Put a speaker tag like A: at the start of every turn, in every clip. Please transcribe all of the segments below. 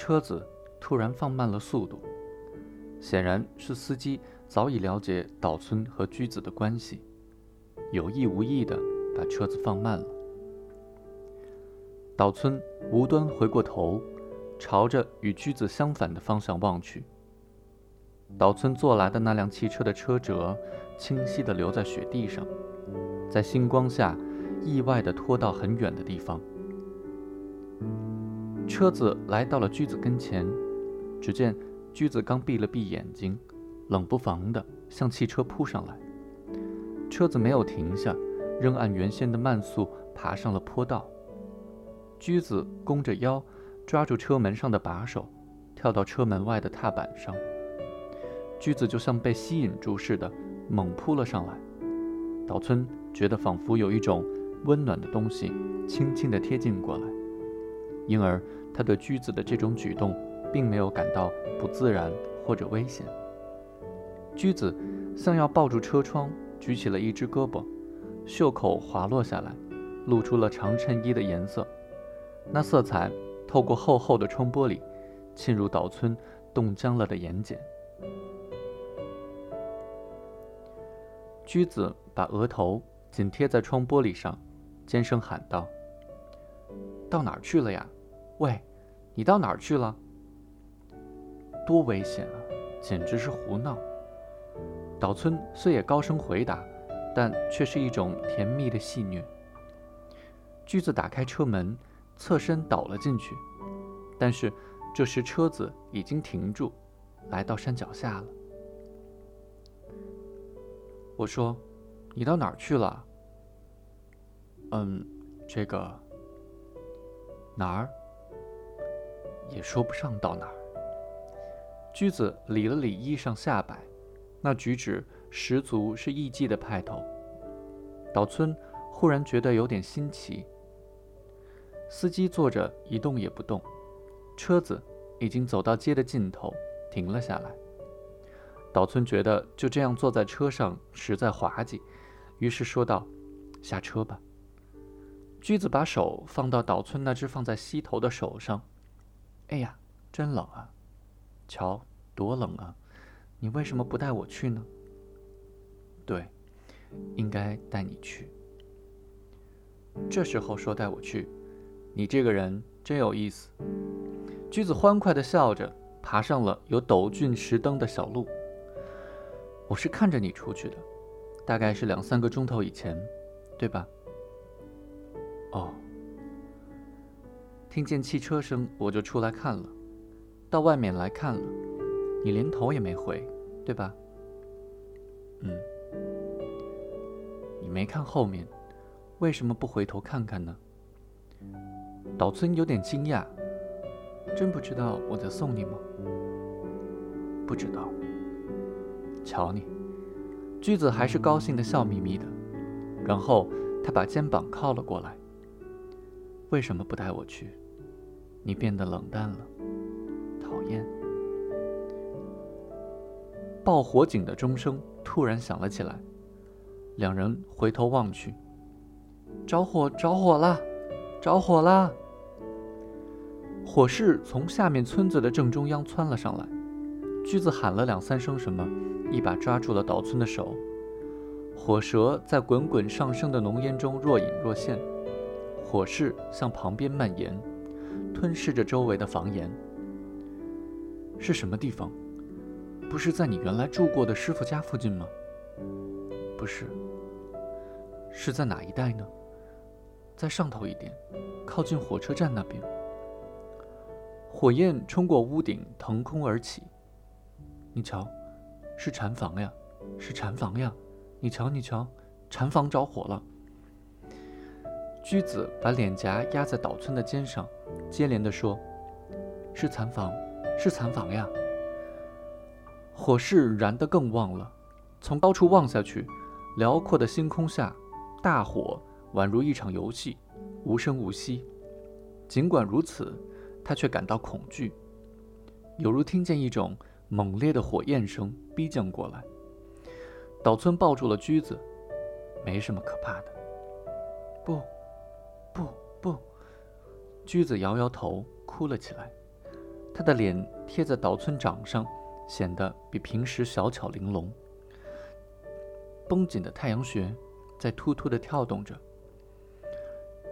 A: 车子突然放慢了速度，显然是司机早已了解岛村和居子的关系，有意无意的把车子放慢了。岛村无端回过头，朝着与居子相反的方向望去。岛村坐来的那辆汽车的车辙清晰地留在雪地上，在星光下意外地拖到很远的地方。车子来到了驹子跟前，只见驹子刚闭了闭眼睛，冷不防地向汽车扑上来。车子没有停下，仍按原先的慢速爬上了坡道。驹子弓着腰，抓住车门上的把手，跳到车门外的踏板上。驹子就像被吸引住似的，猛扑了上来。岛村觉得仿佛有一种温暖的东西轻轻地贴近过来，因而他对驹子的这种举动并没有感到不自然或者危险。驹子像要抱住车窗，举起了一只胳膊，袖口滑落下来，露出了长衬衣的颜色。那色彩透过厚厚的窗玻璃，沁入岛村冻僵了的眼睑。驹子把额头紧贴在窗玻璃上，尖声喊道：“到哪儿去了呀？喂，你到哪儿去了？多危险啊！简直是胡闹！”岛村虽也高声回答，但却是一种甜蜜的戏谑。驹子打开车门，侧身倒了进去，但是这时车子已经停住，来到山脚下了。我说：“你到哪儿去了？”嗯，这个哪儿也说不上到哪儿。驹子理了理衣裳下摆，那举止十足是艺妓的派头。岛村忽然觉得有点新奇。司机坐着一动也不动，车子已经走到街的尽头，停了下来。岛村觉得就这样坐在车上实在滑稽，于是说道：“下车吧。”驹子把手放到岛村那只放在膝头的手上。“哎呀，真冷啊！瞧，多冷啊！你为什么不带我去呢？”“对，应该带你去。”这时候说带我去，你这个人真有意思。橘子欢快地笑着，爬上了有陡峻石灯的小路。我是看着你出去的，大概是两三个钟头以前，对吧？哦，听见汽车声我就出来看了，到外面来看了，你连头也没回，对吧？嗯，你没看后面，为什么不回头看看呢？岛村有点惊讶，真不知道我在送你吗？不知道。瞧你，驹子还是高兴的笑眯眯的，然后他把肩膀靠了过来。为什么不带我去？你变得冷淡了，讨厌。报火警的钟声突然响了起来，两人回头望去，着火，着火了，着火了！火势从下面村子的正中央窜了上来，驹子喊了两三声什么。一把抓住了岛村的手，火舌在滚滚上升的浓烟中若隐若现，火势向旁边蔓延，吞噬着周围的房檐。是什么地方？不是在你原来住过的师傅家附近吗？不是。是在哪一带呢？在上头一点，靠近火车站那边。火焰冲过屋顶，腾空而起。你瞧。是禅房呀，是禅房呀！你瞧，你瞧，禅房着火了。驹子把脸颊压在岛村的肩上，接连地说：“是残房，是残房呀！”火势燃得更旺了，从高处望下去，辽阔的星空下，大火宛如一场游戏，无声无息。尽管如此，他却感到恐惧，犹如听见一种。猛烈的火焰声逼将过来，岛村抱住了驹子，没什么可怕的。不，不，不！驹子摇摇头，哭了起来。他的脸贴在岛村掌上，显得比平时小巧玲珑。绷紧的太阳穴在突突地跳动着。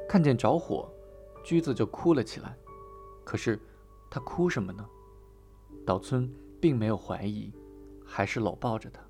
A: 看见着火，驹子就哭了起来。可是，他哭什么呢？岛村并没有怀疑，还是搂抱着他。